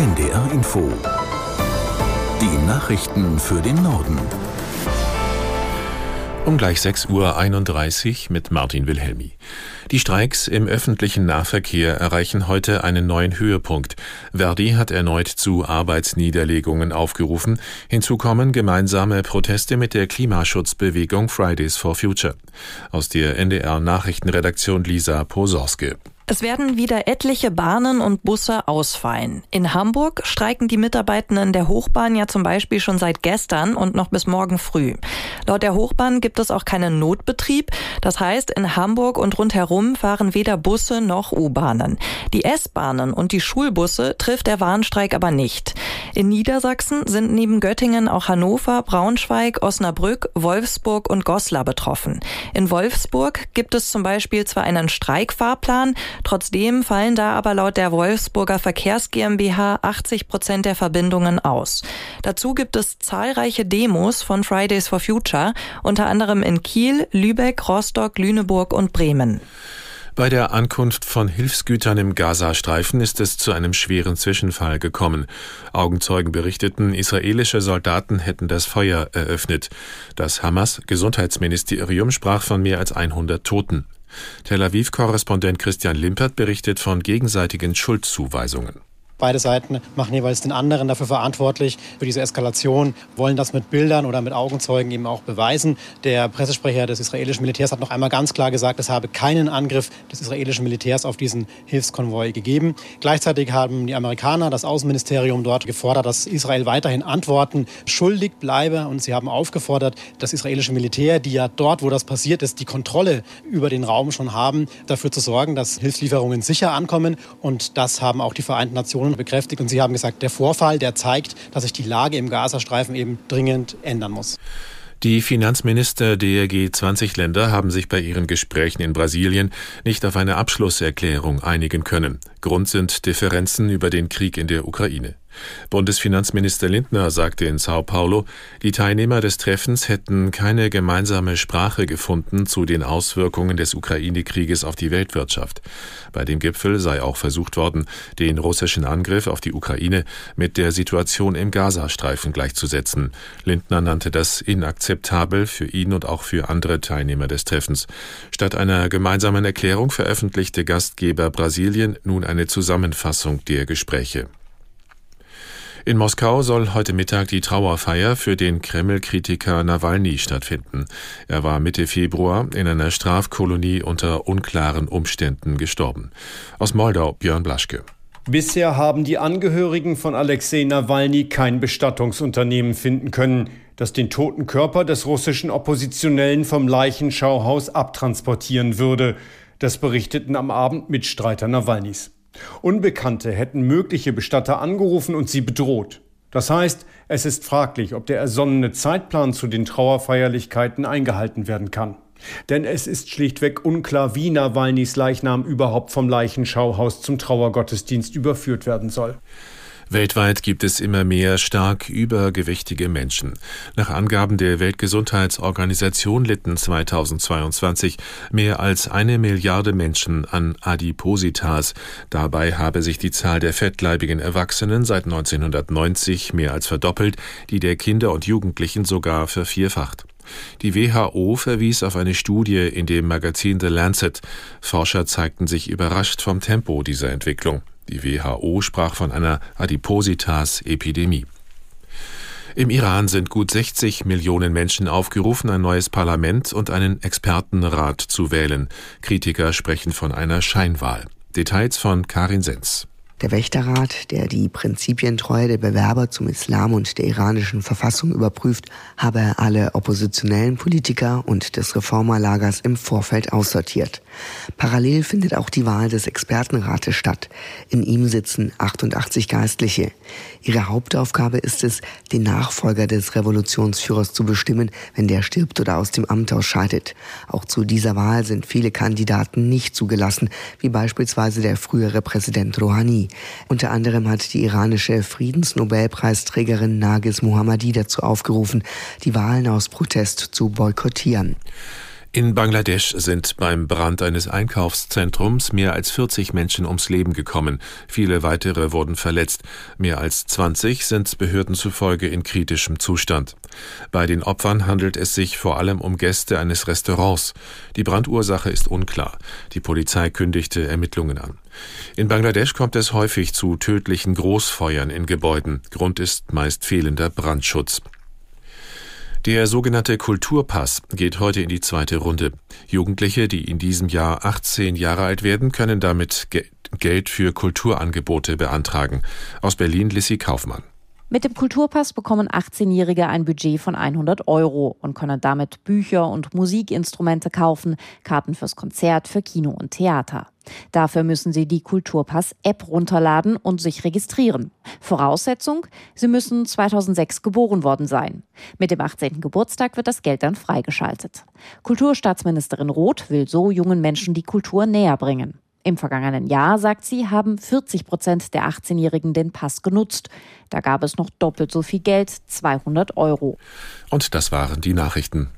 NDR Info. Die Nachrichten für den Norden. Um gleich 6.31 Uhr mit Martin Wilhelmi. Die Streiks im öffentlichen Nahverkehr erreichen heute einen neuen Höhepunkt. Verdi hat erneut zu Arbeitsniederlegungen aufgerufen. Hinzu kommen gemeinsame Proteste mit der Klimaschutzbewegung Fridays for Future. Aus der NDR Nachrichtenredaktion Lisa Posorske. Es werden wieder etliche Bahnen und Busse ausfallen. In Hamburg streiken die Mitarbeitenden der Hochbahn ja zum Beispiel schon seit gestern und noch bis morgen früh. Laut der Hochbahn gibt es auch keinen Notbetrieb. Das heißt, in Hamburg und rundherum fahren weder Busse noch U-Bahnen. Die S-Bahnen und die Schulbusse trifft der Warnstreik aber nicht. In Niedersachsen sind neben Göttingen auch Hannover, Braunschweig, Osnabrück, Wolfsburg und Goslar betroffen. In Wolfsburg gibt es zum Beispiel zwar einen Streikfahrplan, Trotzdem fallen da aber laut der Wolfsburger Verkehrs GmbH 80 Prozent der Verbindungen aus. Dazu gibt es zahlreiche Demos von Fridays for Future, unter anderem in Kiel, Lübeck, Rostock, Lüneburg und Bremen. Bei der Ankunft von Hilfsgütern im Gazastreifen ist es zu einem schweren Zwischenfall gekommen. Augenzeugen berichteten, israelische Soldaten hätten das Feuer eröffnet. Das Hamas-Gesundheitsministerium sprach von mehr als 100 Toten. Tel Aviv-Korrespondent Christian Limpert berichtet von gegenseitigen Schuldzuweisungen. Beide Seiten machen jeweils den anderen dafür verantwortlich, für diese Eskalation, wollen das mit Bildern oder mit Augenzeugen eben auch beweisen. Der Pressesprecher des israelischen Militärs hat noch einmal ganz klar gesagt, es habe keinen Angriff des israelischen Militärs auf diesen Hilfskonvoi gegeben. Gleichzeitig haben die Amerikaner, das Außenministerium dort gefordert, dass Israel weiterhin Antworten schuldig bleibe und sie haben aufgefordert, das israelische Militär, die ja dort, wo das passiert ist, die Kontrolle über den Raum schon haben, dafür zu sorgen, dass Hilfslieferungen sicher ankommen und das haben auch die Vereinten Nationen Informationen bekräftigt und Sie haben gesagt, der Vorfall, der zeigt, dass sich die Lage im Gazastreifen eben dringend ändern muss. Die Finanzminister der G20-Länder haben sich bei ihren Gesprächen in Brasilien nicht auf eine Abschlusserklärung einigen können. Grund sind Differenzen über den Krieg in der Ukraine. Bundesfinanzminister Lindner sagte in Sao Paulo, die Teilnehmer des Treffens hätten keine gemeinsame Sprache gefunden zu den Auswirkungen des Ukraine-Krieges auf die Weltwirtschaft. Bei dem Gipfel sei auch versucht worden, den russischen Angriff auf die Ukraine mit der Situation im Gazastreifen gleichzusetzen. Lindner nannte das inakzeptabel für ihn und auch für andere Teilnehmer des Treffens. Statt einer gemeinsamen Erklärung veröffentlichte Gastgeber Brasilien nun eine Zusammenfassung der Gespräche. In Moskau soll heute Mittag die Trauerfeier für den Kreml-Kritiker Nawalny stattfinden. Er war Mitte Februar in einer Strafkolonie unter unklaren Umständen gestorben. Aus Moldau Björn Blaschke. Bisher haben die Angehörigen von Alexei Nawalny kein Bestattungsunternehmen finden können, das den toten Körper des russischen Oppositionellen vom Leichenschauhaus abtransportieren würde. Das berichteten am Abend Mitstreiter Nawalnys. Unbekannte hätten mögliche Bestatter angerufen und sie bedroht. Das heißt, es ist fraglich, ob der ersonnene Zeitplan zu den Trauerfeierlichkeiten eingehalten werden kann. Denn es ist schlichtweg unklar, wie Nawalnys Leichnam überhaupt vom Leichenschauhaus zum Trauergottesdienst überführt werden soll. Weltweit gibt es immer mehr stark übergewichtige Menschen. Nach Angaben der Weltgesundheitsorganisation litten 2022 mehr als eine Milliarde Menschen an Adipositas. Dabei habe sich die Zahl der fettleibigen Erwachsenen seit 1990 mehr als verdoppelt, die der Kinder und Jugendlichen sogar vervierfacht. Die WHO verwies auf eine Studie in dem Magazin The Lancet. Forscher zeigten sich überrascht vom Tempo dieser Entwicklung. Die WHO sprach von einer Adipositas-Epidemie. Im Iran sind gut 60 Millionen Menschen aufgerufen, ein neues Parlament und einen Expertenrat zu wählen. Kritiker sprechen von einer Scheinwahl. Details von Karin Sens. Der Wächterrat, der die Prinzipientreue der Bewerber zum Islam und der iranischen Verfassung überprüft, habe alle oppositionellen Politiker und des Reformerlagers im Vorfeld aussortiert. Parallel findet auch die Wahl des Expertenrates statt. In ihm sitzen 88 Geistliche. Ihre Hauptaufgabe ist es, den Nachfolger des Revolutionsführers zu bestimmen, wenn der stirbt oder aus dem Amt ausscheidet. Auch zu dieser Wahl sind viele Kandidaten nicht zugelassen, wie beispielsweise der frühere Präsident Rouhani. Unter anderem hat die iranische Friedensnobelpreisträgerin Nagis Mohammadi dazu aufgerufen, die Wahlen aus Protest zu boykottieren. In Bangladesch sind beim Brand eines Einkaufszentrums mehr als 40 Menschen ums Leben gekommen. Viele weitere wurden verletzt. Mehr als 20 sind Behörden zufolge in kritischem Zustand. Bei den Opfern handelt es sich vor allem um Gäste eines Restaurants. Die Brandursache ist unklar. Die Polizei kündigte Ermittlungen an. In Bangladesch kommt es häufig zu tödlichen Großfeuern in Gebäuden. Grund ist meist fehlender Brandschutz. Der sogenannte Kulturpass geht heute in die zweite Runde. Jugendliche, die in diesem Jahr 18 Jahre alt werden, können damit Ge Geld für Kulturangebote beantragen. Aus Berlin Lissy Kaufmann. Mit dem Kulturpass bekommen 18-Jährige ein Budget von 100 Euro und können damit Bücher und Musikinstrumente kaufen, Karten fürs Konzert, für Kino und Theater. Dafür müssen Sie die Kulturpass-App runterladen und sich registrieren. Voraussetzung, Sie müssen 2006 geboren worden sein. Mit dem 18. Geburtstag wird das Geld dann freigeschaltet. Kulturstaatsministerin Roth will so jungen Menschen die Kultur näher bringen. Im vergangenen Jahr, sagt sie, haben 40 Prozent der 18-Jährigen den Pass genutzt. Da gab es noch doppelt so viel Geld, 200 Euro. Und das waren die Nachrichten.